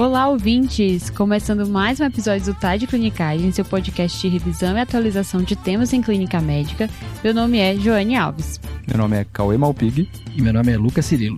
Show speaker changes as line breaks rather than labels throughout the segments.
Olá, ouvintes! Começando mais um episódio do TAD Clinicagem, seu podcast de revisão e atualização de temas em clínica médica. Meu nome é Joane Alves.
Meu nome é Cauê Malpig.
E meu nome é Lucas Cirilo.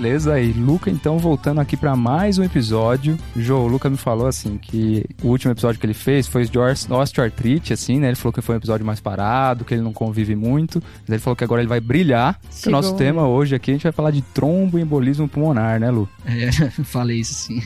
Beleza, e Luca, então, voltando aqui para mais um episódio. Jô, o Luca me falou, assim, que o último episódio que ele fez foi de osteoartrite, assim, né? Ele falou que foi um episódio mais parado, que ele não convive muito. Mas ele falou que agora ele vai brilhar. O nosso tema hoje aqui, a gente vai falar de tromboembolismo pulmonar, né, Lu?
É, falei isso sim.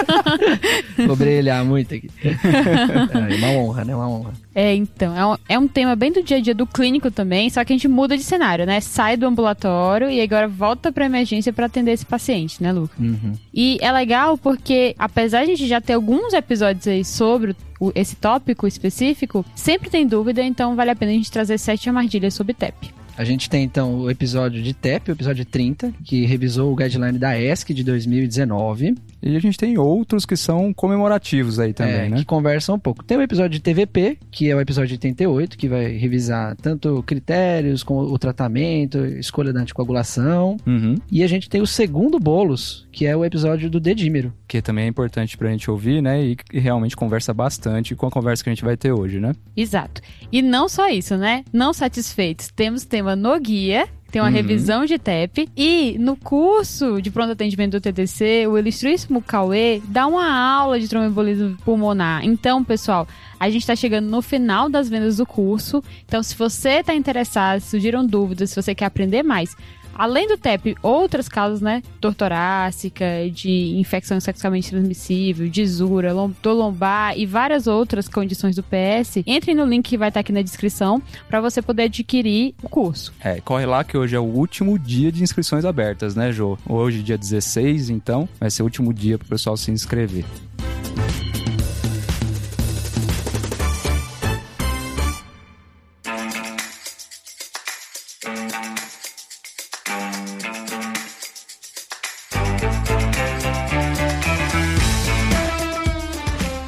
Vou brilhar muito aqui. É uma honra, né? Uma honra.
É, então, é um, é um tema bem do dia a dia do clínico também, só que a gente muda de cenário, né? Sai do ambulatório e agora volta pra emergência para atender esse paciente, né, Luca?
Uhum.
E é legal porque, apesar de a gente já ter alguns episódios aí sobre o, esse tópico específico, sempre tem dúvida, então vale a pena a gente trazer sete armadilhas sobre TEP.
A gente tem então o episódio de TEP, o episódio 30, que revisou o guideline da ESC de 2019.
E a gente tem outros que são comemorativos aí também,
é,
né?
Que conversam um pouco. Tem o episódio de TVP, que é o episódio 88, que vai revisar tanto critérios como o tratamento, escolha da anticoagulação.
Uhum.
E a gente tem o segundo bolos, que é o episódio do dedímero.
Que também é importante pra gente ouvir, né? E, e realmente conversa bastante com a conversa que a gente vai ter hoje, né?
Exato. E não só isso, né? Não satisfeitos, temos tema no guia, tem uma
Uhum.
revisão de TEP. E no curso de pronto atendimento do TTC, o ilustríssimo Cauê dá uma aula de tromboembolismo pulmonar. Então, pessoal, a gente está chegando no final das vendas do curso. Então, se você está interessado, se surgiram dúvidas, se você quer aprender mais, Além do TEP, outras causas, né? Dor torácica, de infecção sexualmente transmissível, de zura, lom- dor lombar e várias outras condições do PS, entre no link que vai estar aqui na descrição para você poder adquirir o curso.
É, corre lá que hoje é o último dia de inscrições abertas, né, Jô? Hoje, dia 16, então, vai ser o último dia pro pessoal se inscrever.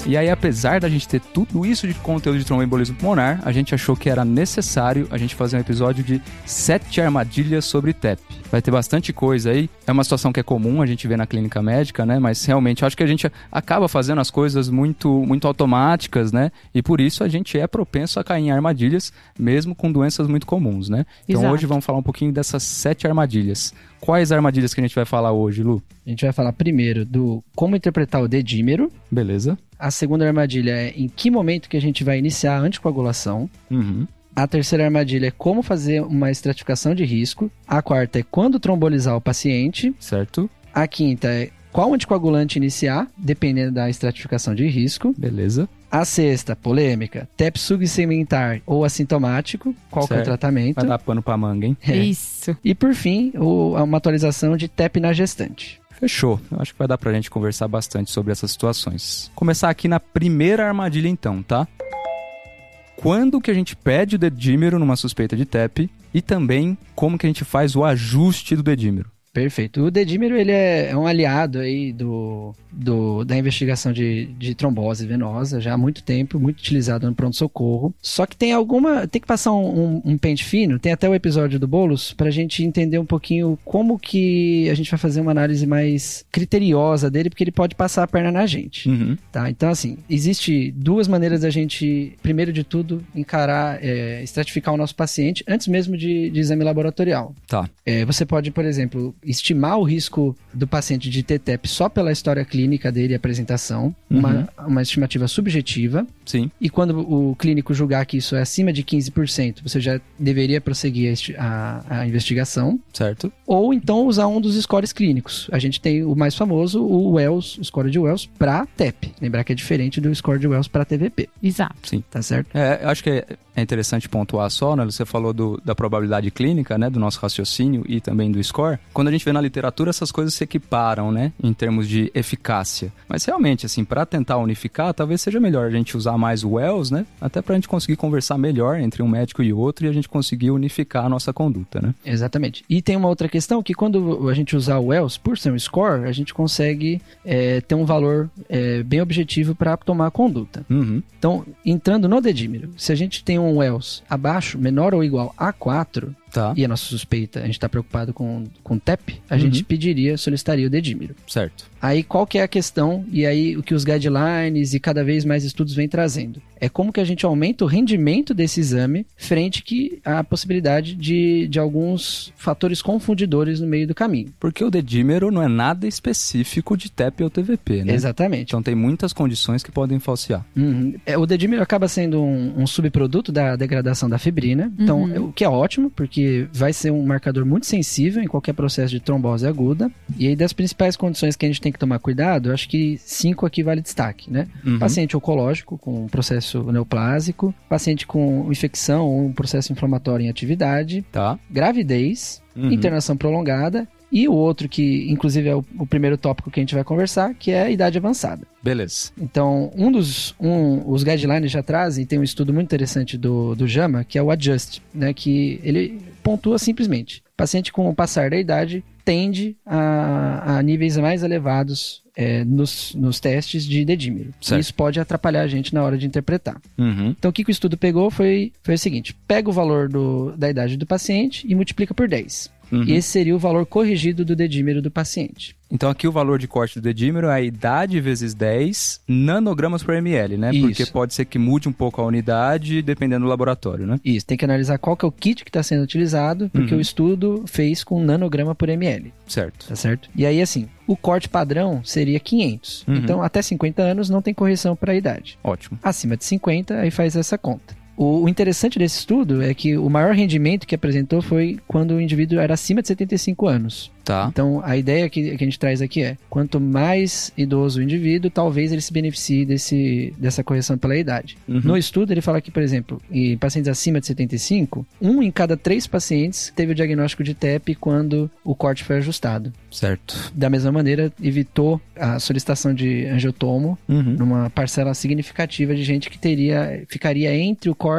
E aí, apesar da gente ter tudo isso de conteúdo de tromboembolismo pulmonar, a gente achou que era necessário a gente fazer um episódio de sete armadilhas sobre TEP. Vai ter bastante coisa aí. É uma situação que é comum a gente ver na clínica médica, né? Mas realmente eu acho que a gente acaba fazendo as coisas muito, muito automáticas, né? E por isso a gente é propenso a cair em armadilhas, mesmo com doenças muito comuns, né? Então
Exato.
hoje vamos falar um pouquinho dessas sete armadilhas. Quais armadilhas que a gente vai falar hoje, Lu?
A gente vai falar primeiro do como interpretar o dedímero.
Beleza?
A segunda armadilha é em que momento que a gente vai iniciar a anticoagulação.
Uhum.
A terceira armadilha é como fazer uma estratificação de risco. A quarta é quando trombolizar o paciente.
Certo?
A quinta é qual anticoagulante iniciar, dependendo da estratificação de risco.
Beleza.
A sexta, polêmica, TEP subsegmentar ou assintomático, qual que é o
Certo.
tratamento.
Vai dar pano pra manga, hein?
É.
Isso.
E por fim, o- uma atualização de TEP na gestante.
Fechou. Eu acho que vai dar pra gente conversar bastante sobre essas situações. Começar aqui na primeira armadilha então, tá? Quando que a gente pede o dedímero numa suspeita de TEP e também como que a gente faz o ajuste do dedímero.
Perfeito. O dedímero ele é, é um aliado aí do, do- da investigação de, de trombose venosa já há muito tempo, muito utilizado no pronto-socorro. Só que tem alguma. Tem que passar um, um- um pente fino, tem até o episódio do Boulos, pra gente entender um pouquinho como que a gente vai fazer uma análise mais criteriosa dele, porque ele pode passar a perna na gente.
Uhum.
Tá, então assim, existe duas maneiras da gente, primeiro de tudo, encarar, é, estratificar o nosso paciente antes mesmo de, de exame laboratorial.
Tá.
É, você pode, por exemplo, estimar o risco do paciente de ter TEP só pela história clínica dele e apresentação, uma, uma estimativa subjetiva,
Sim.
e quando o clínico julgar que isso é acima de 15%, você já deveria prosseguir a a, a investigação,
Certo.
ou então usar um dos scores clínicos. A gente tem o mais famoso, o Wells, o score de Wells para TEP. Lembrar que é diferente do score de Wells para TVP,
Exato.
tá certo?
É, eu acho que é é interessante pontuar só, né? Você falou do- da probabilidade clínica, né? Do nosso raciocínio e também do score. Quando a gente vê na literatura, essas coisas se equiparam, né? Em termos de eficácia. Mas realmente, assim, para tentar unificar, talvez seja melhor a gente usar mais o Wells, né? Até pra gente conseguir conversar melhor entre um médico e outro e a gente conseguir unificar a nossa conduta, né?
Exatamente. E tem uma outra questão que quando a gente usar o Wells, por ser um score, a gente consegue é, ter um valor é, bem objetivo para tomar a conduta.
Uhum.
Então, entrando no dedímero, se a gente tem um Wells abaixo, menor ou igual a 4,
Tá.
e a nossa suspeita, a gente está preocupado com, com TEP, a gente
Uhum.
pediria, solicitaria o dedímero.
Certo.
Aí qual que é a questão e aí o que os guidelines e cada vez mais estudos vêm trazendo? É como que a gente aumenta o rendimento desse exame frente que à possibilidade de, de alguns fatores confundidores no meio do caminho.
Porque o dedímero não é nada específico de TEP ou TVP, né?
Exatamente.
Então tem muitas condições que podem falsear.
Uhum. É, o dedímero acaba sendo um, um subproduto da degradação da fibrina, então
Uhum.
o que é ótimo, porque vai ser um marcador muito sensível em qualquer processo de trombose aguda. E aí das principais condições que a gente tem que tomar cuidado, eu acho que cinco aqui vale destaque, né?
Uhum.
Paciente oncológico com um processo neoplásico, paciente com infecção ou um processo inflamatório em atividade,
Tá.
gravidez,
Uhum.
internação prolongada e o outro que inclusive é o, o primeiro tópico que a gente vai conversar, que é a idade avançada.
Beleza.
Então, um dos um, os guidelines já trazem, tem um estudo muito interessante do, do JAMA, que é o ADJUST, né, que ele pontua simplesmente, paciente com o passar da idade tende a, a níveis mais elevados é, nos, nos testes de dedímero.
Certo.
Isso pode atrapalhar a gente na hora de interpretar.
Uhum.
Então, o que, que o estudo pegou foi, foi o seguinte: pega o valor do, da idade do paciente e multiplica por 10.
Uhum.
E esse seria o valor corrigido do dedímero do paciente.
Então aqui o valor de corte do dedímero é a idade vezes 10 nanogramas por ml, né?
Isso.
Porque pode ser que mude um pouco a unidade dependendo do laboratório, né?
Isso, tem que analisar qual que é o kit que está sendo utilizado, porque
Uhum.
o estudo fez com nanograma por ml,
Certo.
tá certo? E aí, assim, o corte padrão seria 500.
Uhum.
Então, até 50 anos não tem correção para a idade.
Ótimo.
Acima de 50, aí faz essa conta. O, interessante desse estudo é que o maior rendimento que apresentou foi quando o indivíduo era acima de 75 anos.
Tá.
Então, a ideia que, que a gente traz aqui é: quanto mais idoso o indivíduo, talvez ele se beneficie desse, dessa correção pela idade.
Uhum.
No estudo, ele fala que, por exemplo, em pacientes acima de 75, um em cada três pacientes teve o diagnóstico de TEP quando o corte foi ajustado.
Certo.
Da mesma maneira, evitou a solicitação de angiotomo
Uhum.
numa parcela significativa de gente que teria ficaria entre o corte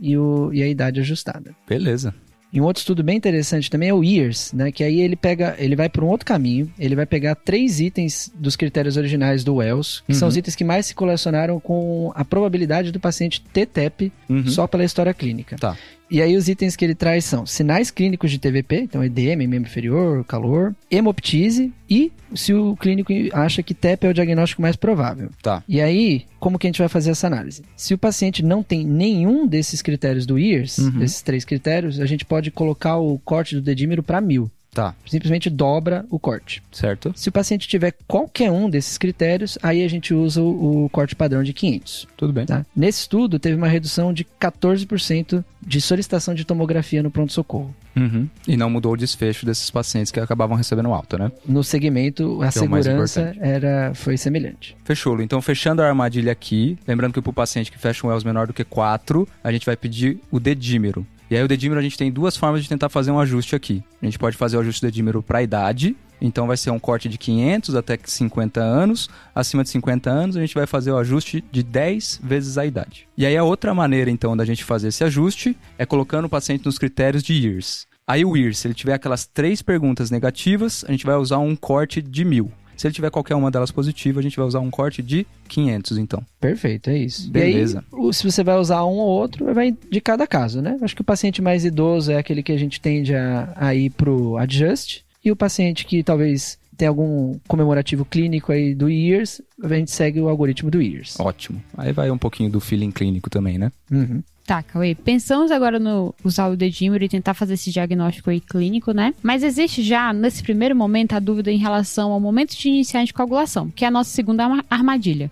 e, o, e a idade ajustada.
Beleza.
E um outro estudo bem interessante também é o YEARS, né? Que aí ele pega, ele vai por um outro caminho, ele vai pegar três itens dos critérios originais do Wells, que são
Uhum.
os itens que mais se correlacionaram com a probabilidade do paciente ter TEP
Uhum.
só pela história clínica.
Tá.
E aí os itens que ele traz são sinais clínicos de TVP, então EDM, membro inferior, calor, hemoptise e se o clínico acha que TEP é o diagnóstico mais provável.
Tá.
E aí, como que a gente vai fazer essa análise? Se o paciente não tem nenhum desses critérios do YEARS,
Uhum.
desses três critérios, a gente pode colocar o corte do dedímero para mil.
Tá.
Simplesmente dobra o corte.
Certo.
Se o paciente tiver qualquer um desses critérios, aí a gente usa o, o corte padrão de 500.
Tudo bem.
Tá? Nesse estudo, teve uma redução de 14% de solicitação de tomografia no pronto-socorro.
Uhum. E não mudou o desfecho desses pacientes que acabavam recebendo alta, né?
No segmento, a
o mais
segurança era, foi semelhante.
Fechou. Então, fechando a armadilha aqui, lembrando que pro paciente que fecha um Wells menor do que 4, a gente vai pedir o dedímero. E aí, o dedímero, a gente tem duas formas de tentar fazer um ajuste aqui. A gente pode fazer o ajuste do dedímero para idade, então vai ser um corte de 500 até 50 anos. Acima de 50 anos, a gente vai fazer o ajuste de 10 vezes a idade. E aí, a outra maneira, então, da gente fazer esse ajuste é colocando o paciente nos critérios de years. Aí, o years, se ele tiver aquelas três perguntas negativas, a gente vai usar um corte de mil. Se ele tiver qualquer uma delas positiva, a gente vai usar um corte de 500, então.
Perfeito, é isso.
Beleza.
Aí, se você vai usar um ou outro, vai de cada caso, né? Acho que o paciente mais idoso é aquele que a gente tende a, a ir pro adjust. E o paciente que talvez tenha algum comemorativo clínico aí do years, a gente segue o algoritmo do years.
Ótimo. Aí vai um pouquinho do feeling clínico também, né?
Uhum.
Tá, Cauê, pensamos agora no usar o dedímero e tentar fazer esse diagnóstico aí clínico, né? Mas existe já, nesse primeiro momento, a dúvida em relação ao momento de iniciar a anticoagulação, que é a nossa segunda arma- armadilha.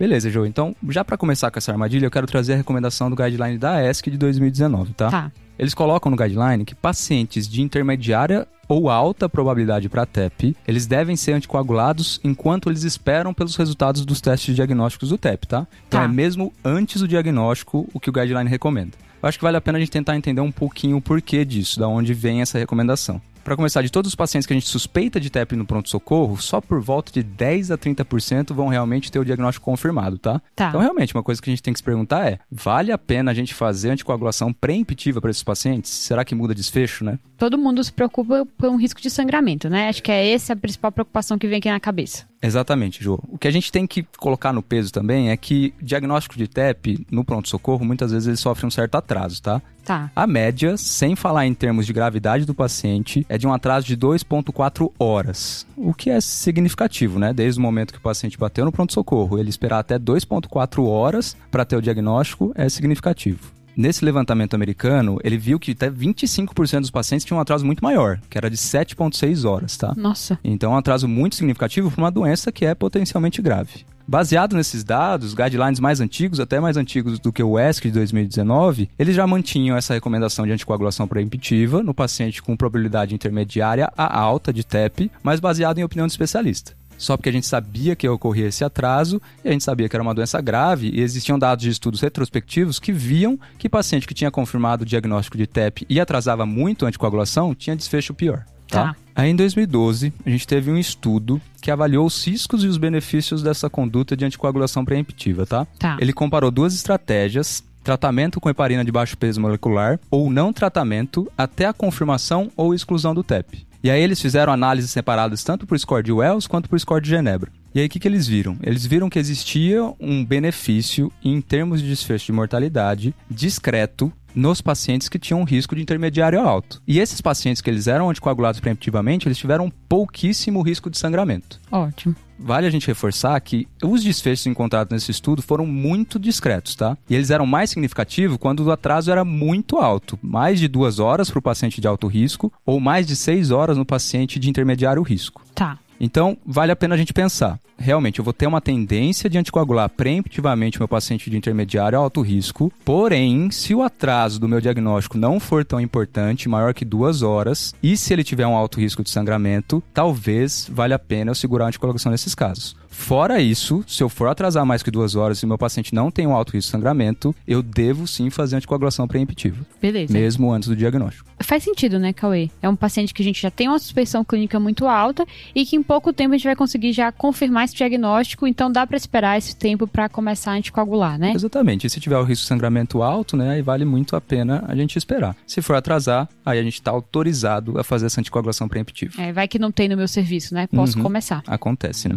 Beleza, Joe. Então, já para começar com essa armadilha, eu quero trazer a recomendação do guideline da ESC de 2019, tá?
Tá.
Eles colocam no guideline que pacientes de intermediária ou alta probabilidade para TEP, eles devem ser anticoagulados enquanto eles esperam pelos resultados dos testes diagnósticos do TEP, tá? Então
Tá.
é mesmo antes do diagnóstico o que o guideline recomenda. Eu acho que vale a pena a gente tentar entender um pouquinho o porquê disso, da onde vem essa recomendação. Para começar, de todos os pacientes que a gente suspeita de TEP no pronto-socorro, só por volta de 10 a 30% vão realmente ter o diagnóstico confirmado, tá?
Tá.
Então, realmente, uma coisa que a gente tem que se perguntar é: vale a pena a gente fazer anticoagulação pré-emptiva para esses pacientes? Será que muda desfecho, né?
Todo mundo se preocupa com o risco de sangramento, né? Acho que é essa a principal preocupação que vem aqui na cabeça.
Exatamente, Jô. O que a gente tem que colocar no peso também é que diagnóstico de TEP no pronto-socorro, muitas vezes ele sofre um certo atraso, tá?
Tá.
A média, sem falar em termos de gravidade do paciente, é de um atraso de 2,4 horas. O que é significativo, né? Desde o momento que o paciente bateu no pronto-socorro, ele esperar até 2,4 horas para ter o diagnóstico é significativo. Nesse levantamento americano, ele viu que até 25% dos pacientes tinham um atraso muito maior, que era de 7,6 horas, tá?
Nossa.
Então, é um atraso muito significativo para uma doença que é potencialmente grave. Baseado nesses dados, guidelines mais antigos, até mais antigos do que o ESC de 2019, eles já mantinham essa recomendação de anticoagulação preemptiva no paciente com probabilidade intermediária a alta de TEP, mas baseado em opinião de especialista só porque a gente sabia que ocorria esse atraso e a gente sabia que era uma doença grave e existiam dados de estudos retrospectivos que viam que paciente que tinha confirmado o diagnóstico de TEP e atrasava muito a anticoagulação tinha desfecho pior. Tá?
Tá.
Aí em 2012, a gente teve um estudo que avaliou os riscos e os benefícios dessa conduta de anticoagulação preemptiva, tá?
Tá.
Ele comparou duas estratégias, tratamento com heparina de baixo peso molecular ou não tratamento até a confirmação ou exclusão do TEP. E aí eles fizeram análises separadas tanto para o score de Wells quanto para o score de Genebra. E aí o que, que eles viram? Eles viram que existia um benefício em termos de desfecho de mortalidade discreto nos pacientes que tinham um risco de intermediário alto. E esses pacientes que eles eram anticoagulados preemptivamente, eles tiveram pouquíssimo risco de sangramento.
Ótimo.
Vale a gente reforçar que os desfechos encontrados nesse estudo foram muito discretos, tá? E eles eram mais significativos quando o atraso era muito alto, mais de duas horas para o paciente de alto risco ou mais de seis horas no paciente de intermediário risco.
Tá.
Então, vale a pena a gente pensar. Realmente, eu vou ter uma tendência de anticoagular preemptivamente meu paciente de intermediário a alto risco. Porém, se o atraso do meu diagnóstico não for tão importante, maior que duas horas, e se ele tiver um alto risco de sangramento, talvez valha a pena eu segurar a anticoagulação nesses casos. Fora isso, se eu for atrasar mais que duas horas e meu paciente não tem um alto risco de sangramento, eu devo sim fazer anticoagulação preemptiva,
Beleza.
mesmo antes do diagnóstico.
Faz sentido, né, Cauê? É um paciente que a gente já tem uma suspeição clínica muito alta e que em pouco tempo a gente vai conseguir já confirmar esse diagnóstico, então dá pra esperar esse tempo pra começar a anticoagular, né?
Exatamente. E se tiver o risco de sangramento alto, né, aí vale muito a pena a gente esperar. Se for atrasar, aí a gente está autorizado a fazer essa anticoagulação preemptiva.
É, vai que não tem no meu serviço, né? Posso
Uhum.
começar.
Acontece, né?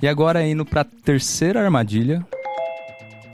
E agora indo para a terceira armadilha,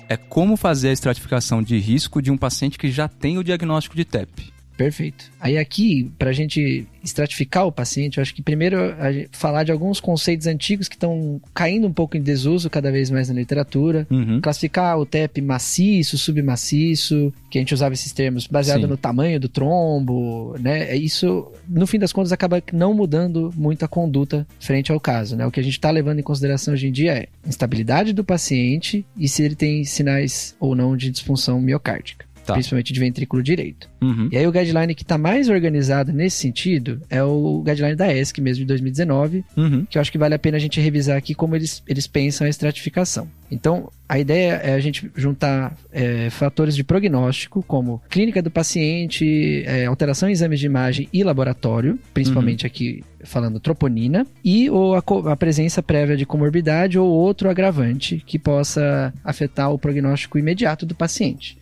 é como fazer a estratificação de risco de um paciente que já tem o diagnóstico de TEP.
Perfeito. Aí aqui, pra gente estratificar o paciente, eu acho que primeiro a gente falar de alguns conceitos antigos que estão caindo um pouco em desuso cada vez mais na literatura.
Uhum.
Classificar o TEP maciço, submaciço, que a gente usava esses termos baseado
Sim.
no tamanho do trombo, né? Isso, no fim das contas, acaba não mudando muito a conduta frente ao caso, né? O que a gente está levando em consideração hoje em dia é instabilidade do paciente e se ele tem sinais ou não de disfunção miocárdica.
Tá.
Principalmente de ventrículo direito.
Uhum.
E aí o guideline que está mais organizado nesse sentido é o guideline da ESC mesmo de 2019,
Uhum.
que eu acho que vale a pena a gente revisar aqui como eles, eles pensam a estratificação. Então, a ideia é a gente juntar é, fatores de prognóstico, como clínica do paciente, é, alteração em exames de imagem e laboratório, principalmente aqui falando troponina, e ou a, a presença prévia de comorbidade ou outro agravante que possa afetar o prognóstico imediato do paciente.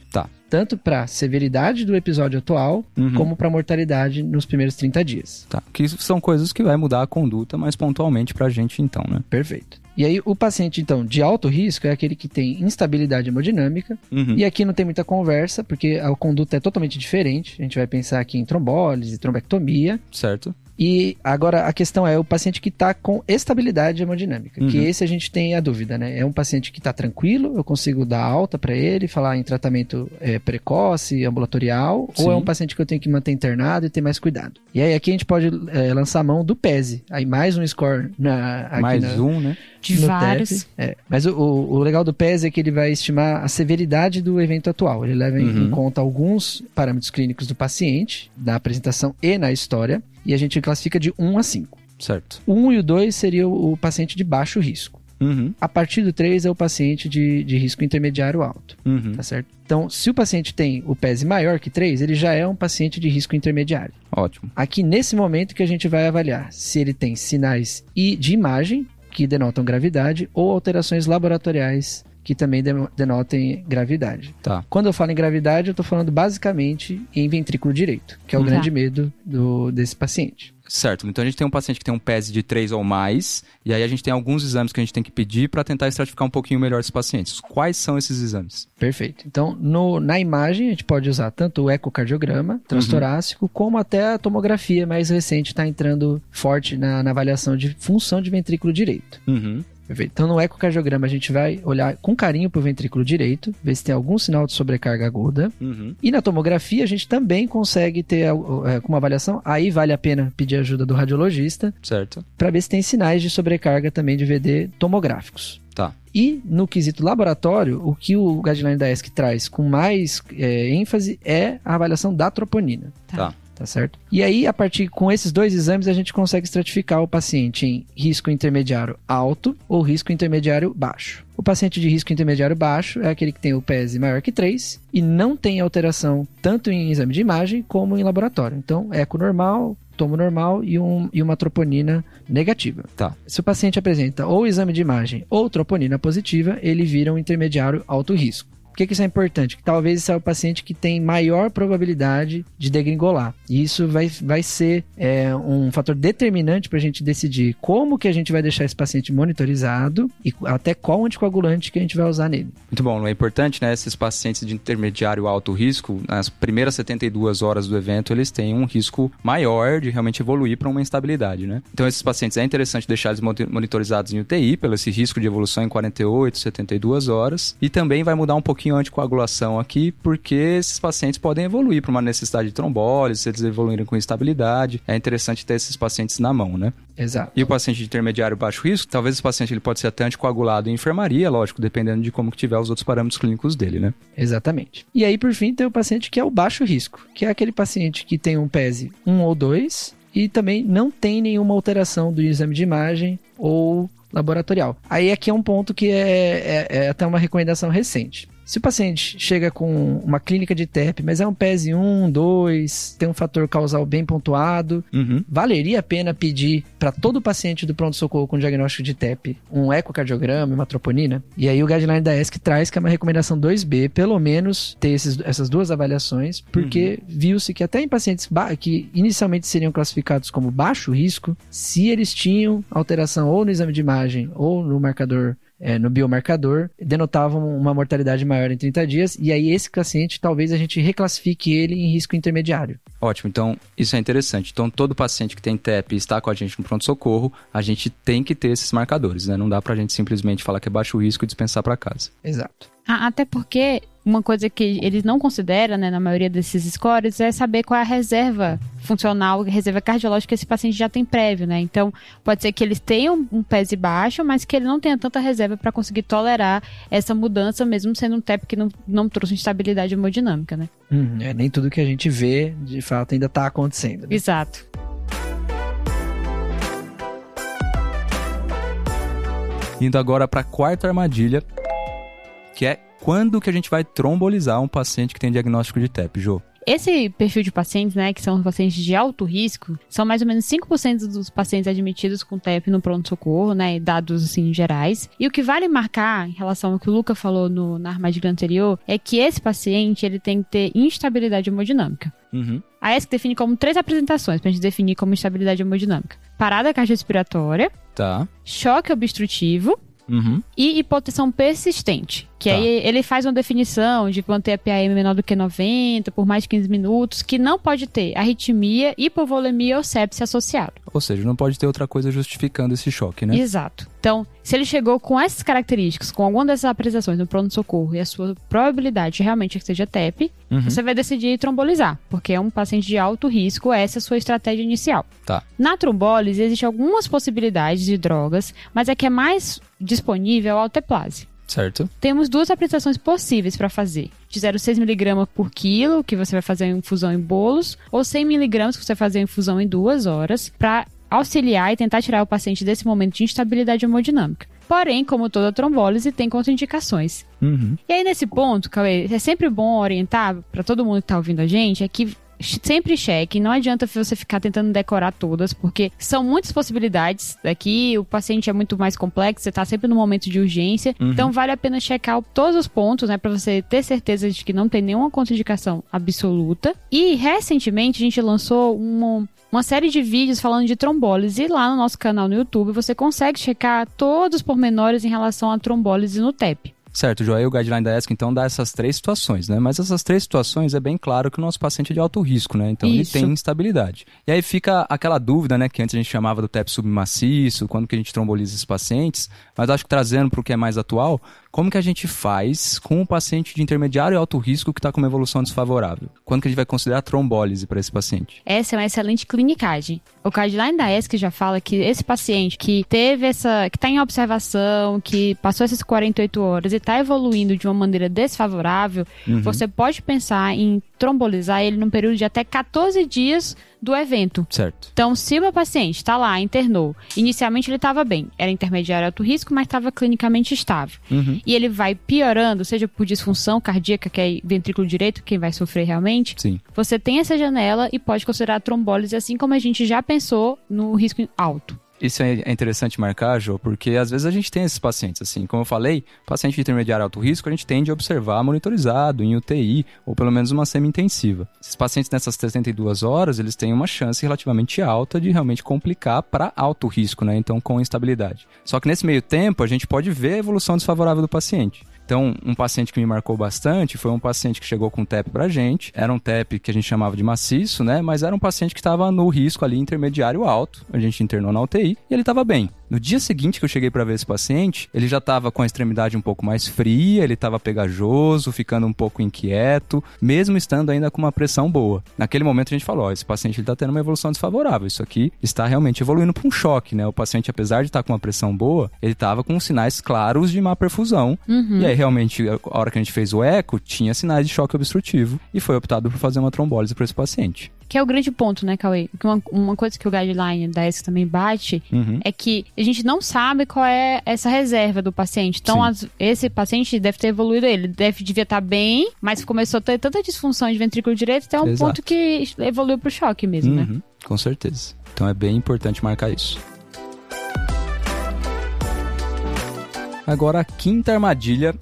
Tanto para severidade do episódio atual,
Uhum.
como para mortalidade nos primeiros 30 dias.
Tá. Que isso são coisas que vai mudar a conduta mais pontualmente pra gente então, né?
Perfeito. E aí, o paciente, então, de alto risco é aquele que tem instabilidade hemodinâmica.
Uhum.
E aqui não tem muita conversa, porque a conduta é totalmente diferente. A gente vai pensar aqui em trombólise, trombectomia.
Certo?
E agora a questão é o paciente que está com estabilidade hemodinâmica, que
Uhum.
esse a gente tem a dúvida, né? É um paciente que está tranquilo, eu consigo dar alta para ele, falar em tratamento é, precoce, ambulatorial,
Sim.
ou é um paciente que eu tenho que manter internado e ter mais cuidado. E aí aqui a gente pode é, lançar a mão do PESE, aí mais um score na, aqui
Mais
na-
um, né?
De vários.
TEP. É, mas o, o- legal do PES é que ele vai estimar a severidade do evento atual. Ele leva em-
Uhum.
em conta alguns parâmetros clínicos do paciente, na apresentação e na história, e a gente classifica de 1 a 5.
Certo.
O 1 e o 2 seria o, paciente de baixo risco.
Uhum.
A partir do 3 é o paciente de, de risco intermediário alto,
Uhum.
tá certo? Então, se o paciente tem o PES maior que 3, ele já é um paciente de risco intermediário.
Ótimo.
Aqui nesse momento que a gente vai avaliar se ele tem sinais e de imagem que denotam gravidade ou alterações laboratoriais que também deno- denotem gravidade.
Tá.
Quando eu falo em gravidade, eu estou falando basicamente em ventrículo direito, que é o
Tá.
grande medo do, desse paciente.
Certo. Então a gente tem um paciente que tem um PES de 3 ou mais, e aí a gente tem alguns exames que a gente tem que pedir para tentar estratificar um pouquinho melhor esses pacientes. Quais são esses exames?
Perfeito. Então, no, na imagem, a gente pode usar tanto o ecocardiograma transtorácico, como até a tomografia mais recente está entrando forte na, na avaliação de função de ventrículo direito.
Uhum.
Perfeito. Então, no ecocardiograma, a gente vai olhar com carinho para o ventrículo direito, ver se tem algum sinal de sobrecarga aguda.
Uhum.
E na tomografia, a gente também consegue ter é, uma avaliação. Aí vale a pena pedir ajuda do radiologista
Certo.
para ver se tem sinais de sobrecarga também de VD tomográficos.
Tá.
E no quesito laboratório, o que o guideline da ESC traz com mais é, ênfase é a avaliação da troponina.
Tá.
Tá certo? E aí, a partir com esses dois exames, a gente consegue estratificar o paciente em risco intermediário alto ou risco intermediário baixo. O paciente de risco intermediário baixo é aquele que tem o PESI maior que 3 e não tem alteração tanto em exame de imagem como em laboratório. Então, eco normal, tomo normal e, um, e uma troponina negativa.
Tá.
Se o paciente apresenta ou exame de imagem ou troponina positiva, ele vira um intermediário alto risco. Por que, que isso é importante? Que talvez esse é o paciente que tem maior probabilidade de degringolar. E isso vai, vai ser é, um fator determinante para a gente decidir como que a gente vai deixar esse paciente monitorizado e até qual anticoagulante que a gente vai usar nele.
Muito bom, é importante, né? Esses pacientes de intermediário alto risco, nas primeiras 72 horas do evento, eles têm um risco maior de realmente evoluir para uma instabilidade, né? Então, esses pacientes é interessante deixar eles monitorizados em UTI, pelo esse risco de evolução em 48, 72 horas. E também vai mudar um pouquinho a anticoagulação aqui, porque esses pacientes podem evoluir para uma necessidade de trombólise, se eles evoluírem com instabilidade. É interessante ter esses pacientes na mão, né?
Exato.
E o paciente de intermediário baixo risco, talvez esse paciente ele pode ser até anticoagulado em enfermaria, lógico, dependendo de como que tiver os outros parâmetros clínicos dele, né?
Exatamente. E aí, por fim, tem o paciente que é o baixo risco, que é aquele paciente que tem um PESI 1 ou 2 e também não tem nenhuma alteração do exame de imagem ou laboratorial. Aí aqui é um ponto que é, é, é até uma recomendação recente. Se o paciente chega com uma clínica de TEP, mas é um PESI 1, 2, tem um fator causal bem pontuado,
Uhum.
valeria a pena pedir para todo paciente do pronto-socorro com diagnóstico de TEP um ecocardiograma uma troponina? E aí o guideline da ESC traz que é uma recomendação 2B, pelo menos ter esses- essas duas avaliações, porque viu-se que até em pacientes que inicialmente seriam classificados como baixo risco, se eles tinham alteração ou no exame de imagem ou no marcador é, no biomarcador, denotavam uma mortalidade maior em 30 dias, e aí esse paciente talvez a gente reclassifique ele em risco intermediário.
Ótimo, então isso é interessante. Então, todo paciente que tem TEP e está com a gente no pronto-socorro, a gente tem que ter esses marcadores, né? Não dá pra gente simplesmente falar que é baixo risco e dispensar pra casa.
Exato.
Até porque uma coisa que eles não consideram, né, na maioria desses scores, é saber qual é a reserva funcional, a reserva cardiológica que esse paciente já tem prévio, né? Então, pode ser que eles tenham um PESI baixo, mas que ele não tenha tanta reserva para conseguir tolerar essa mudança, mesmo sendo um TEP que não, não trouxe instabilidade hemodinâmica, né?
Hum, é, nem tudo que a gente vê, de fato, ainda está acontecendo. né?
Exato.
Indo agora pra quarta armadilha, que é quando que a gente vai trombolizar um paciente que tem diagnóstico de TEP, Jô?
Esse perfil de pacientes, né, que são os pacientes de alto risco, são mais ou menos 5% dos pacientes admitidos com TEP no pronto-socorro, né, dados assim gerais. E o que vale marcar em relação ao que o Luca falou no, na armadilha anterior é que esse paciente ele tem que ter instabilidade hemodinâmica.
Uhum.
A ESC define como três apresentações pra gente definir como instabilidade hemodinâmica: parada cardiorrespiratória,
Tá.
choque obstrutivo
Uhum.
e hipotensão persistente. Que
Tá.
aí ele faz uma definição de manter a PAM menor do que 90 por mais de 15 minutos, que não pode ter arritmia, hipovolemia ou sepse associado.
Ou seja, não pode ter outra coisa justificando esse choque, né?
Exato. Então, se ele chegou com essas características, com alguma dessas apresentações no pronto-socorro e a sua probabilidade realmente é que seja TEP,
Uhum.
você vai decidir trombolizar, porque é um paciente de alto risco, essa é a sua estratégia inicial.
Tá.
Na trombólise, existem algumas possibilidades de drogas, mas a que é mais disponível é o alteplase.
Certo.
Temos duas apresentações possíveis para fazer. De 0,6mg por quilo, que você vai fazer a infusão em bolos, ou 100mg, que você vai fazer a infusão em duas horas, para auxiliar e tentar tirar o paciente desse momento de instabilidade hemodinâmica. Porém, como toda trombólise, tem contraindicações.
Uhum.
E aí, nesse ponto, Cauê, é sempre bom orientar para todo mundo que tá ouvindo a gente, é que sempre cheque, não adianta você ficar tentando decorar todas, porque são muitas possibilidades aqui, o paciente é muito mais complexo, você tá sempre no momento de urgência,
Uhum.
então vale a pena checar todos os pontos, né, para você ter certeza de que não tem nenhuma contraindicação absoluta. E recentemente a gente lançou um uma série de vídeos falando de trombólise lá no nosso canal no YouTube você consegue checar todos os pormenores em relação à trombólise no TEP.
Certo, Joel, o guideline da ESC então dá essas três situações, né? Mas essas três situações é bem claro que o nosso paciente é de alto risco, né? Então
Isso.
ele tem instabilidade. E aí fica aquela dúvida, né? Que antes a gente chamava do TEP submaciço, quando que a gente tromboliza esses pacientes. Mas acho que trazendo para o que é mais atual, como que a gente faz com o paciente de intermediário e alto risco que está com uma evolução desfavorável? Quando que a gente vai considerar trombólise para esse paciente?
Essa é uma excelente clinicagem. O guideline da ESC já fala que esse paciente que teve essa, que está em observação, que passou essas 48 horas e está evoluindo de uma maneira desfavorável,
Uhum.
você pode pensar em trombolizar ele num período de até 14 dias do evento.
Certo.
Então, se o meu paciente está lá, internou, inicialmente ele estava bem, era intermediário alto risco, mas estava clinicamente estável.
Uhum.
E ele vai piorando, seja por disfunção cardíaca, que é ventrículo direito, quem vai sofrer realmente,
Sim.
você tem essa janela e pode considerar trombólise, assim como a gente já pensou no risco alto.
Isso é é interessante marcar, Jô, porque às vezes a gente tem esses pacientes, assim, como eu falei, paciente de intermediário alto risco, a gente tende a observar monitorizado, em UTI, ou pelo menos uma semi-intensiva. Esses pacientes nessas 72 horas, eles têm uma chance relativamente alta de realmente complicar para alto risco, né? Então, com instabilidade. Só que nesse meio tempo, a gente pode ver a evolução desfavorável do paciente. Então, um paciente que me marcou bastante foi um paciente que chegou com TEP pra gente. Era um TEP que a gente chamava de maciço, né? Mas era um paciente que estava no risco ali intermediário alto. A gente internou na UTI e ele estava bem. No dia seguinte que eu cheguei para ver esse paciente, ele já estava com a extremidade um pouco mais fria, ele estava pegajoso, ficando um pouco inquieto, mesmo estando ainda com uma pressão boa. Naquele momento a gente falou, ó, esse paciente está tendo uma evolução desfavorável, isso aqui está realmente evoluindo para um choque, né? O paciente, apesar de estar com uma pressão boa, ele estava com sinais claros de má perfusão.
Uhum.
E aí, realmente, a hora que a gente fez o eco, tinha sinais de choque obstrutivo e foi optado por fazer uma trombólise para esse paciente.
Que é o grande ponto, né, Cauê? Uma, uma coisa que o guideline da ESC também bate
Uhum.
é que a gente não sabe qual é essa reserva do paciente. Então, as- esse paciente deve ter evoluído ele. Deve, devia estar bem, mas começou a ter tanta disfunção de ventrículo direito até um
Exato.
ponto que evoluiu pro choque mesmo, né?
Uhum, com certeza. Então é bem importante marcar isso. Agora a quinta armadilha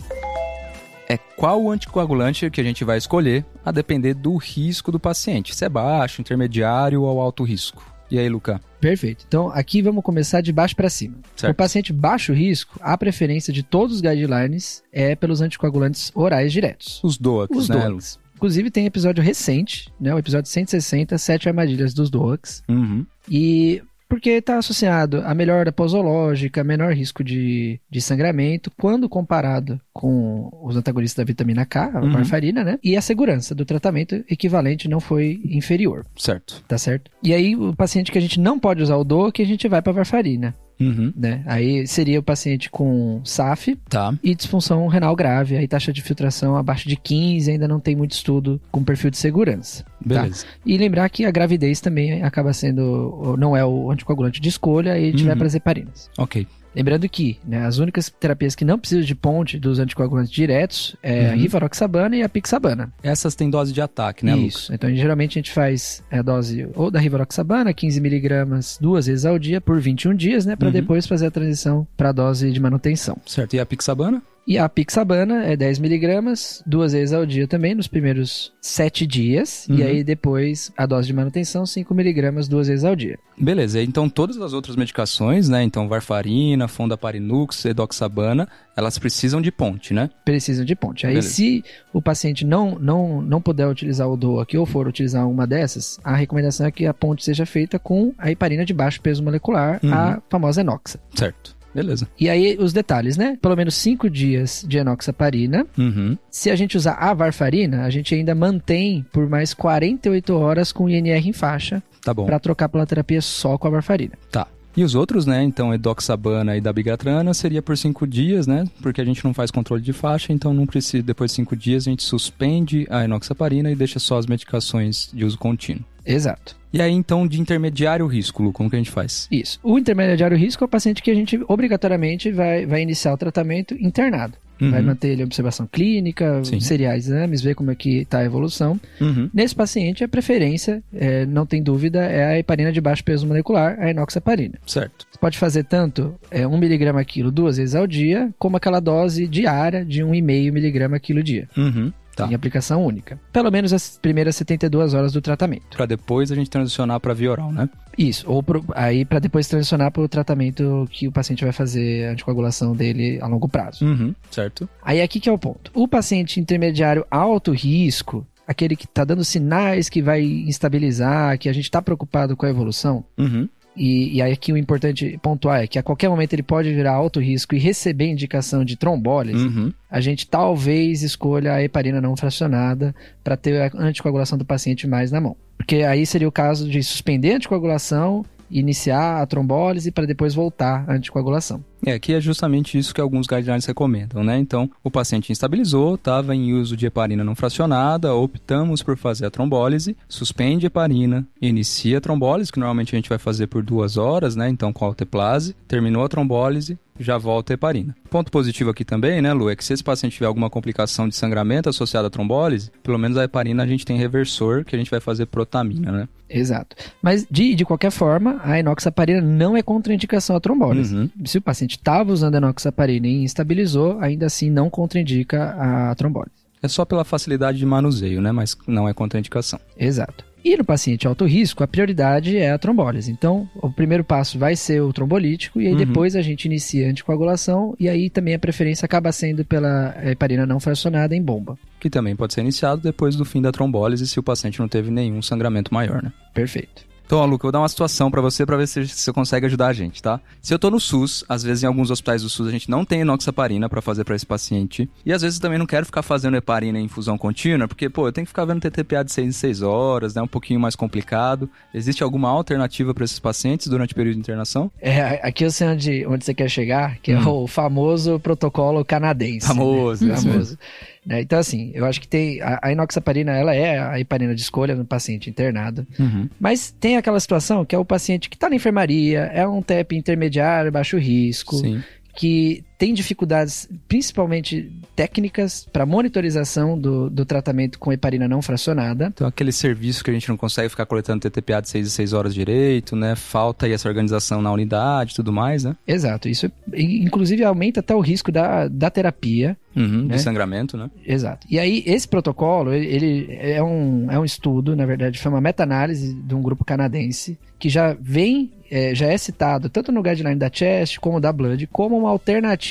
é qual o anticoagulante que a gente vai escolher a depender do risco do paciente. Se é baixo, intermediário ou alto risco. E aí, Luca?
Perfeito. Então, aqui vamos começar de baixo para cima.
Certo.
O paciente baixo risco, a preferência de todos os guidelines é pelos anticoagulantes orais diretos.
Os DOACs,
Os
né?
DOACs. Inclusive, tem episódio recente, né? O episódio 160, Sete Armadilhas dos DOACs.
Uhum.
E porque está associado à melhora posológica, menor risco de, de sangramento, quando comparado com os antagonistas da vitamina K, a
Uhum.
warfarina, né? E a segurança do tratamento equivalente não foi inferior,
Certo.
tá certo? E aí, o paciente que a gente não pode usar o DOA, que a gente vai para warfarina,
Uhum.
né? Aí seria o paciente com SAF,
Tá.
e disfunção renal grave, aí taxa de filtração abaixo de 15, ainda não tem muito estudo com perfil de segurança.
Beleza.
E lembrar que a gravidez também acaba sendo, não é o anticoagulante de escolha, e vai
Uhum.
para as heparinas.
Ok.
Lembrando que né, as únicas terapias que não precisam de ponte dos anticoagulantes diretos é a
Uhum.
rivaroxabana e a pixabana.
Essas têm dose de ataque, né?
Isso. Então, geralmente a gente faz a dose ou da rivaroxabana, 15 miligramas, duas vezes ao dia por 21 dias, né, para
Uhum.
depois fazer a transição para a dose de manutenção.
Certo. E a pixabana?
E a pixabana é 10 miligramas, duas vezes ao dia também, nos primeiros 7 dias.
Uhum.
E aí depois a dose de manutenção, 5 miligramas, duas vezes ao dia.
Beleza, então todas as outras medicações, né? Então varfarina, fondaparinux, edoxabana, elas precisam de ponte, né?
Precisam de ponte. Aí
Beleza.
se o paciente não, não, não puder utilizar o DOAC ou for utilizar uma dessas, a recomendação é que a ponte seja feita com a heparina de baixo peso molecular,
Uhum.
a famosa enoxa.
Certo. Beleza.
E aí os detalhes, né? Pelo menos 5 dias de enoxaparina.
Uhum.
Se a gente usar a varfarina, a gente ainda mantém por mais 48 horas com INR em faixa,
Tá bom.
para trocar pela terapia só com a varfarina.
Tá. E os outros, né? Então, edoxabana e dabigatrana seria por cinco dias, né? Porque a gente não faz controle de faixa, então não precisa. Depois de cinco dias, a gente suspende a enoxaparina e deixa só as medicações de uso contínuo.
Exato.
E aí, então, de intermediário risco, Lu, como que a gente faz?
Isso. O intermediário risco é o paciente que a gente obrigatoriamente vai, vai iniciar o tratamento internado. Vai
Uhum.
manter ele em observação clínica,
Sim.
seriar exames, ver como é que está a evolução.
Uhum.
Nesse paciente, a preferência, é, não tem dúvida, é a heparina de baixo peso molecular, a enoxaparina.
Certo.
Você pode fazer tanto é, 1 miligrama quilo duas vezes ao dia, como aquela dose diária de 1,5 miligrama quilo dia.
Uhum. Tá.
em aplicação única. Pelo menos as primeiras 72 horas do tratamento.
Pra depois a gente transicionar pra via oral, né?
Isso, ou pro- aí para depois transicionar para o tratamento que o paciente vai fazer a anticoagulação dele a longo prazo.
Uhum, certo.
Aí aqui que é o ponto. O paciente intermediário alto risco, aquele que está dando sinais que vai instabilizar, que a gente está preocupado com a evolução,
Uhum.
E, e aí aqui o importante pontuar é que a qualquer momento ele pode virar alto risco e receber indicação de trombólise,
Uhum.
a gente talvez escolha a heparina não fracionada para ter a anticoagulação do paciente mais na mão. Porque aí seria o caso de suspender a anticoagulação, iniciar a trombólise para depois voltar à anticoagulação.
É, aqui é justamente isso que alguns guidelines recomendam, né? Então, o paciente instabilizou, estava em uso de heparina não fracionada, optamos por fazer a trombólise, suspende a heparina, inicia a trombólise, que normalmente a gente vai fazer por duas horas, né? Então, com alteplase, terminou a trombólise, já volta a heparina. Ponto positivo aqui também, né, Lu, é que se esse paciente tiver alguma complicação de sangramento associada à trombólise, pelo menos a heparina a gente tem reversor, que a gente vai fazer protamina, né?
Exato. Mas, de, de qualquer forma, a enoxaparina não é contraindicação à trombólise.
Uhum.
Se o paciente estava usando a enoxaparina e instabilizou, ainda assim não contraindica a trombólise.
É só pela facilidade de manuseio, né? Mas não é contraindicação.
Exato. E no paciente alto risco, a prioridade é a trombólise. Então, o primeiro passo vai ser o trombolítico e aí
Uhum.
depois a gente inicia a anticoagulação e aí também a preferência acaba sendo pela heparina não fracionada em bomba.
Que também pode ser iniciado depois do fim da trombólise, se o paciente não teve nenhum sangramento maior, né?
Perfeito.
Então, ó, Luca, eu vou dar uma situação pra você pra ver se você consegue ajudar a gente, tá? Se eu tô no SUS, às vezes em alguns hospitais do SUS a gente não tem enoxaparina pra fazer pra esse paciente. E às vezes eu também não quero ficar fazendo heparina em infusão contínua, porque, pô, eu tenho que ficar vendo TTPA de 6 em 6 horas, né? Um pouquinho mais complicado. Existe alguma alternativa pra esses pacientes durante o período de internação?
É, aqui eu sei onde, onde você quer chegar, que é
Hum.
o famoso protocolo canadense.
Famoso,
né? famoso. Né, Então, assim, eu acho que tem. A, a inoxaparina, ela é a heparina de escolha no paciente internado.
Uhum.
Mas tem aquela situação que é o paciente que está na enfermaria, é um TEP intermediário, baixo risco,
Sim.
que tem dificuldades, principalmente técnicas, para monitorização do, do tratamento com heparina não fracionada.
Então, aquele serviço que a gente não consegue ficar coletando TTPA de 6 em 6 horas direito, né? Falta aí essa organização na unidade e tudo mais, né?
Exato, isso e, inclusive aumenta até o risco da, da terapia.
Uhum,
Né?
De sangramento, né?
Exato. E aí, esse protocolo, ele, ele é, um, é um estudo, na verdade, foi uma meta-análise de um grupo canadense, que já vem, é, já é citado tanto no guideline da CHEST como da Blood, como uma alternativa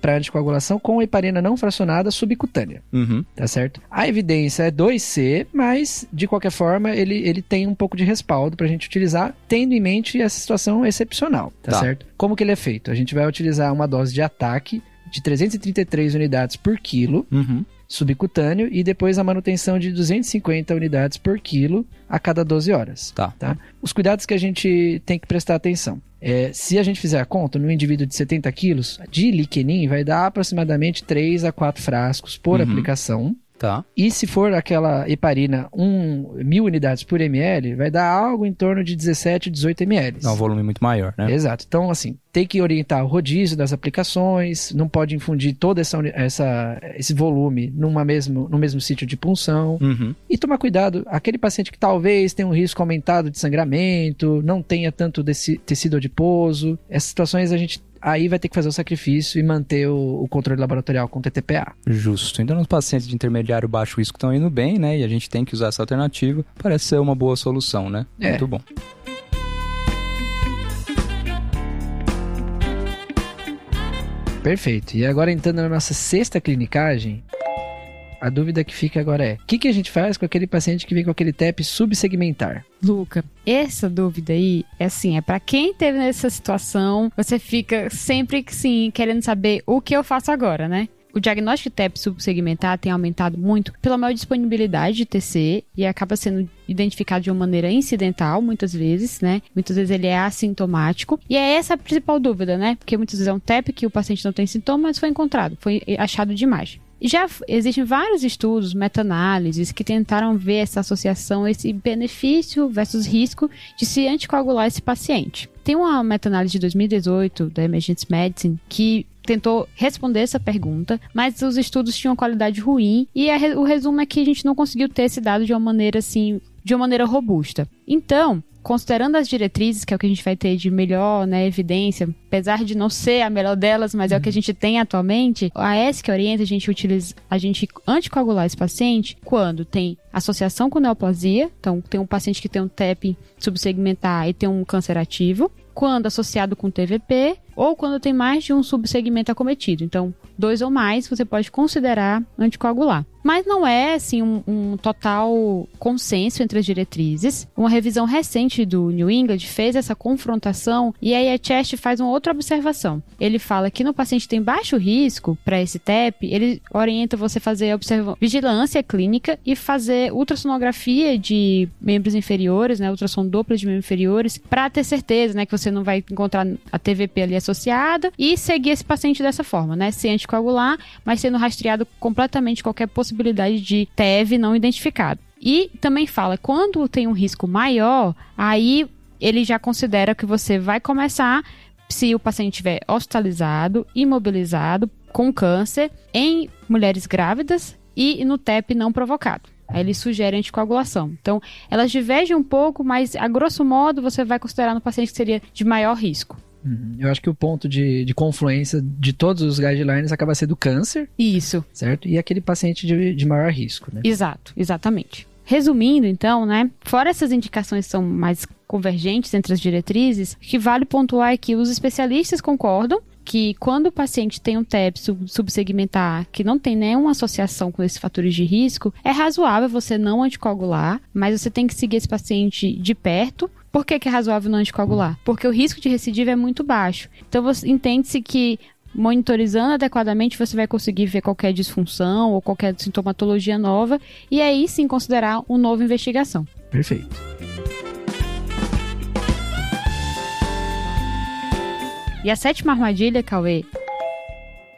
para anticoagulação com heparina não fracionada subcutânea,
Uhum.
tá certo? A evidência é 2C, mas, de qualquer forma, ele, ele tem um pouco de respaldo para a gente utilizar, tendo em mente essa situação excepcional, tá,
Tá.
certo? Como que ele é feito? A gente vai utilizar uma dose de ataque de 333 unidades por quilo,
Uhum.
Subcutâneo e depois a manutenção de 250 unidades por quilo a cada 12 horas.
Tá.
Os cuidados que a gente tem que prestar atenção. É, se a gente fizer a conta, no indivíduo de 70 quilos, de liquenin vai dar aproximadamente 3 a 4 frascos por
Uhum.
aplicação.
Tá.
E se for aquela heparina 1 mil unidades por ml, vai dar algo em torno de 17, 18 ml.
Dá um volume muito maior, né?
Exato. Então, assim, tem que orientar o rodízio das aplicações, não pode infundir todo essa, essa- esse volume numa mesmo, no mesmo sítio de punção.
Uhum.
E tomar cuidado, aquele paciente que talvez tenha um risco aumentado de sangramento, não tenha tanto desse tecido adiposo, essas situações a gente aí vai ter que fazer o sacrifício e manter o, o controle laboratorial com TTPA.
Justo. Então, os pacientes de intermediário baixo risco estão indo bem, né? E a gente tem que usar essa alternativa. Parece ser uma boa solução, né?
É.
Muito bom.
Perfeito. E agora entrando na nossa sexta clinicagem, a dúvida que fica agora é: o que, que a gente faz com aquele paciente que vem com aquele TEP subsegmentar?
Luca, essa dúvida aí é assim, é pra quem teve nessa situação, você fica sempre sim querendo saber o que eu faço agora, né? O diagnóstico TEP subsegmentar tem aumentado muito pela maior disponibilidade de TC e acaba sendo identificado de uma maneira incidental, muitas vezes, né? Muitas vezes ele é assintomático. E é essa a principal dúvida, né? Porque muitas vezes é um TEP que o paciente não tem sintomas, mas foi encontrado, foi achado de imagem. Já existem vários estudos, meta-análises, que tentaram ver essa associação, esse benefício versus risco de se anticoagular esse paciente. Tem uma meta-análise de 2018 da Emergency Medicine que tentou responder essa pergunta, mas os estudos tinham qualidade ruim e a o resumo é que a gente não conseguiu ter esse dado de uma maneira assim de uma maneira robusta. Então, considerando as diretrizes, que é o que a gente vai ter de melhor né, evidência, apesar de não ser a melhor delas, mas é o que a gente tem atualmente, a S que orienta a gente utiliza a gente anticoagular esse paciente quando tem associação com neoplasia, então tem um paciente que tem um TEP subsegmentar e tem um câncer ativo, quando associado com TVP ou quando tem mais de um subsegmento acometido. Então, dois ou mais você pode considerar anticoagular. Mas não é assim um, um, total consenso entre as diretrizes. Uma revisão recente do New England fez essa confrontação e aí a Chest faz uma outra observação. Ele fala que no paciente tem baixo risco para esse TEP, ele orienta você fazer vigilância clínica e fazer ultrassonografia de membros inferiores, né, ultrassom dupla de membros inferiores, para ter certeza, né, que você não vai encontrar a TVP ali associada e seguir esse paciente dessa forma, né, sem anticoagular, mas sendo rastreado completamente qualquer possibilidade possibilidade de TEV não identificado. E também fala, quando tem um risco maior, aí ele já considera que você vai começar se o paciente estiver hospitalizado, imobilizado, com câncer, em mulheres grávidas e no TEP não provocado. Aí ele sugere anticoagulação. Então, elas divergem um pouco, mas a grosso modo você vai considerar no paciente que seria de maior risco.
Uhum. Eu acho que o ponto de, de confluência de todos os guidelines acaba sendo o câncer.
Isso.
Certo? E aquele paciente de, de maior risco, né?
Exato, exatamente. Resumindo, então, né? Fora essas indicações que são mais convergentes entre as diretrizes, o que vale pontuar é que os especialistas concordam que quando o paciente tem um TEP subsegmentar que não tem nenhuma associação com esses fatores de risco, é razoável você não anticoagular, mas você tem que seguir esse paciente de perto por que, que é razoável não anticoagular? Porque o risco de recidiva é muito baixo. Então, entende-se que monitorizando adequadamente, você vai conseguir ver qualquer disfunção ou qualquer sintomatologia nova e aí sim considerar uma nova investigação.
Perfeito.
E a sétima armadilha, Cauê,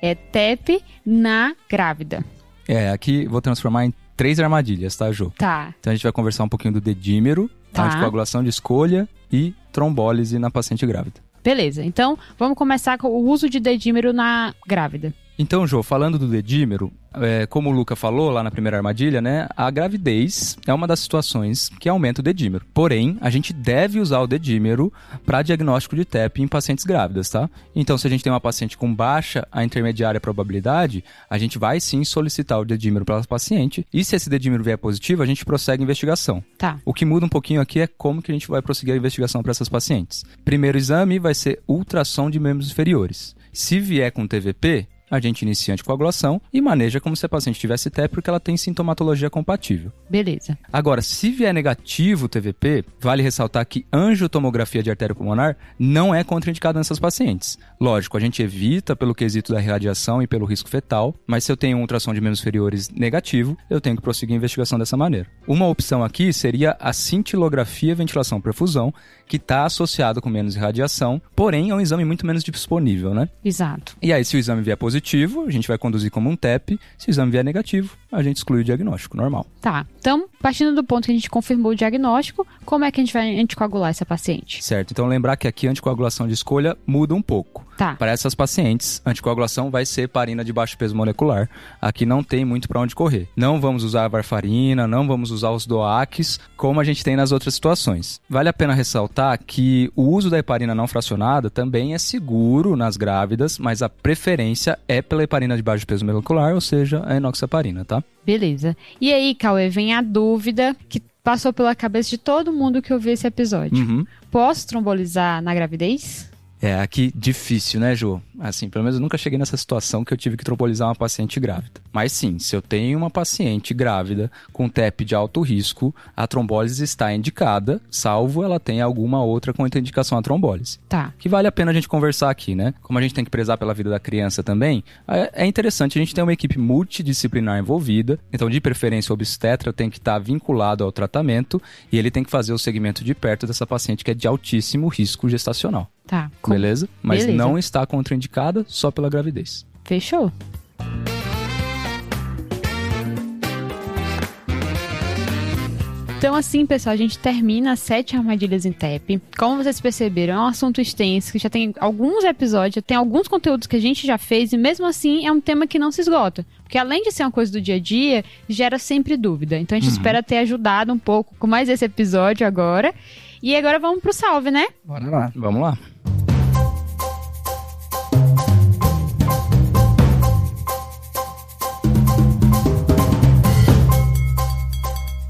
é TEP na grávida.
É, aqui vou transformar em três armadilhas, tá, Jô?
Tá.
Então a gente vai conversar um pouquinho do dedímero, tá. anticoagulação de escolha e trombólise na paciente grávida.
Beleza, então vamos começar com o uso de dedímero na grávida.
Então, Jô, falando do dedímero, é, como o Luca falou lá na primeira armadilha, né? A gravidez é uma das situações que aumenta o dedímero. Porém, a gente deve usar o dedímero para diagnóstico de TEP em pacientes grávidas, tá? Então, se a gente tem uma paciente com baixa a intermediária probabilidade, a gente vai sim solicitar o dedímero para essa paciente. E se esse dedímero vier positivo, a gente prossegue a investigação.
Tá.
O que muda um pouquinho aqui é como que a gente vai prosseguir a investigação para essas pacientes. Primeiro exame vai ser ultrassom de membros inferiores. Se vier com TVP, a gente inicia a anticoagulação e maneja como se a paciente tivesse TEP porque ela tem sintomatologia compatível.
Beleza.
Agora, se vier negativo o TVP, vale ressaltar que angiotomografia de artéria pulmonar não é contraindicada nessas pacientes. Lógico, a gente evita pelo quesito da radiação e pelo risco fetal, mas se eu tenho um ultrassom de membros inferiores negativo, eu tenho que prosseguir a investigação dessa maneira. Uma opção aqui seria a cintilografia ventilação-perfusão, que está associado com menos radiação, porém é um exame muito menos disponível, né?
Exato.
E aí, se o exame vier positivo, a gente vai conduzir como um TEP. Se o exame vier negativo, a gente exclui o diagnóstico, normal.
Tá. Então, partindo do ponto que a gente confirmou o diagnóstico, como é que a gente vai anticoagular essa paciente?
Certo. Então, lembrar que aqui a anticoagulação de escolha muda um pouco.
Tá.
Para essas pacientes, a anticoagulação vai ser parina de baixo peso molecular. Aqui não tem muito para onde correr. Não vamos usar a varfarina, não vamos usar os DOACs, como a gente tem nas outras situações. Vale a pena ressaltar que o uso da heparina não fracionada também é seguro nas grávidas, mas a preferência é pela heparina de baixo peso molecular, ou seja, a enoxaparina, tá?
Beleza. E aí, Cauê, vem a dúvida que passou pela cabeça de todo mundo que ouviu esse episódio.
Uhum.
Posso trombolizar na gravidez?
É, aqui difícil, né, Ju? Assim, pelo menos eu nunca cheguei nessa situação que eu tive que trombolizar uma paciente grávida. Mas sim, se eu tenho uma paciente grávida com TEP de alto risco, a trombólise está indicada, salvo ela tenha alguma outra contraindicação à trombólise.
Tá.
Que vale a pena a gente conversar aqui, né? Como a gente tem que prezar pela vida da criança também, é, é interessante a gente ter uma equipe multidisciplinar envolvida. Então, de preferência, o obstetra tem que estar vinculado ao tratamento e ele tem que fazer o segmento de perto dessa paciente que é de altíssimo risco gestacional.
Tá.
Beleza? Mas
Beleza.
não está contraindicada só pela gravidez.
Fechou. Então, assim, pessoal, a gente termina as sete armadilhas em TEP. Como vocês perceberam, é um assunto extenso, que já tem alguns episódios, já tem alguns conteúdos que a gente já fez, e mesmo assim é um tema que não se esgota. Porque além de ser uma coisa do dia a dia, gera sempre dúvida. Então a gente espera ter ajudado um pouco com mais esse episódio agora. E agora vamos pro salve, né?
Bora lá.
Vamos lá.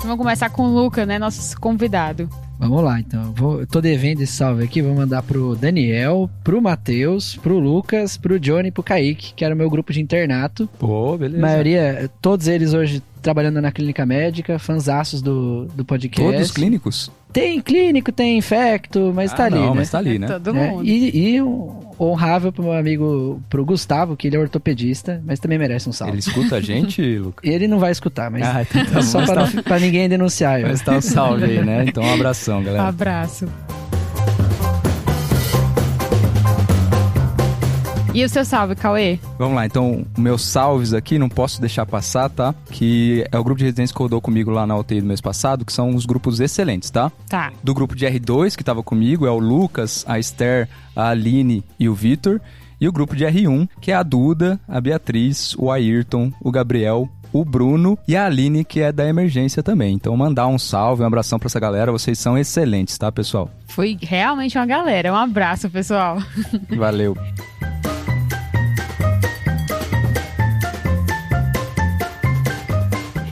Vamos começar com o Luca, né? Nosso convidado.
Vamos lá, então. Vou, eu tô devendo esse salve aqui, vou mandar pro Daniel, pro Matheus, pro Lucas, pro Johnny e pro Kaique, que era o meu grupo de internato.
Pô, beleza.
maioria, todos eles hoje trabalhando na clínica médica, fanzaços do, do podcast.
Todos clínicos?
Tem clínico, tem infecto, mas tá
Ah,
ali,
não,
né?
mas tá ali, né?
Todo
É,
mundo.
E, e um honrável pro meu amigo, pro Gustavo, que ele é ortopedista, mas também merece um salve.
Ele
Ele,
escuta a gente, Lucas?
não vai escutar, mas
Ah, então tá
é só
Mas tá-
não- pra ninguém denunciar. eu.
Mas tá o salve aí, né? Então um abração, galera.
Abraço. E o seu salve, Cauê?
Vamos lá, então, meus salves aqui, não posso deixar passar, tá? Que é o grupo de residência que rodou comigo lá na UTI do mês passado, que são os grupos excelentes, tá?
Tá.
Do grupo de R2, que tava comigo, é o Lucas, a Esther, a Aline e o Vitor. E o grupo de R1, que é a Duda, a Beatriz, o Ayrton, o Gabriel, o Bruno e a Aline, que é da emergência também. Então, mandar um salve, um abração pra essa galera, vocês são excelentes, tá, pessoal?
Foi realmente uma galera. Um abraço, pessoal.
Valeu.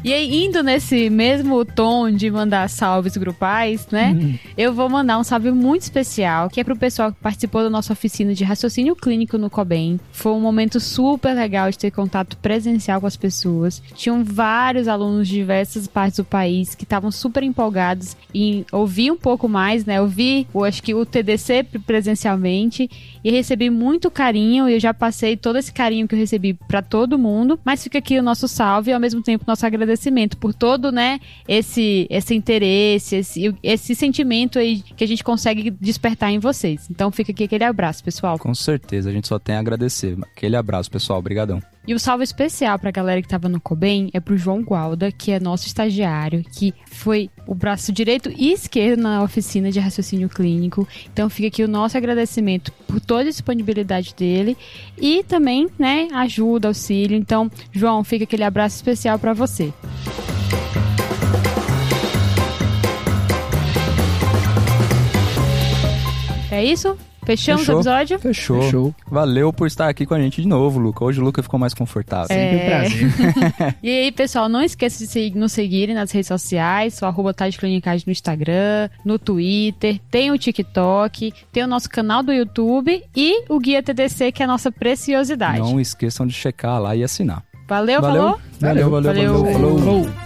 E aí, indo nesse mesmo tom de mandar salves grupais, né? Eu vou mandar um salve muito especial, que é pro pessoal que participou da nossa oficina de raciocínio clínico no COBEM. Foi um momento super legal de ter contato presencial com as pessoas. Tinham vários alunos de diversas partes do país que estavam super empolgados em ouvir um pouco mais, né? Ouvir, eu acho que o TDC presencialmente e recebi muito carinho e eu já passei todo esse carinho que eu recebi pra todo mundo, mas fica aqui o nosso salve e ao mesmo tempo nosso agradecimento por todo, né, esse esse interesse, esse, esse sentimento aí que a gente consegue despertar em vocês. Então fica aqui aquele abraço, pessoal.
Com certeza, a gente só tem a agradecer. Aquele abraço, pessoal. Obrigadão.
E o salve especial pra galera que tava no Cobem é pro João Gualda, que é nosso estagiário, que foi o braço direito e esquerdo na oficina de raciocínio clínico. Então fica aqui o nosso agradecimento por toda a disponibilidade dele e também, né, ajuda, auxílio. Então, João, fica aquele abraço especial pra você. É isso? Fechamos
Fechou.
o episódio?
Fechou.
Show.
Valeu por estar aqui com a gente de novo, Luca. Hoje o Luca ficou mais confortável.
Sempre um
É.
prazer.
E aí, pessoal, não esqueça de nos seguirem nas redes sociais, sou arroba no Instagram, no Twitter, tem o TikTok, tem o nosso canal do YouTube e o Guia TDC, que é a nossa preciosidade.
Não esqueçam de checar lá e assinar.
Valeu,
Valeu.
falou?
Valeu, valeu,
Valeu.
valeu. Falou.
Falou.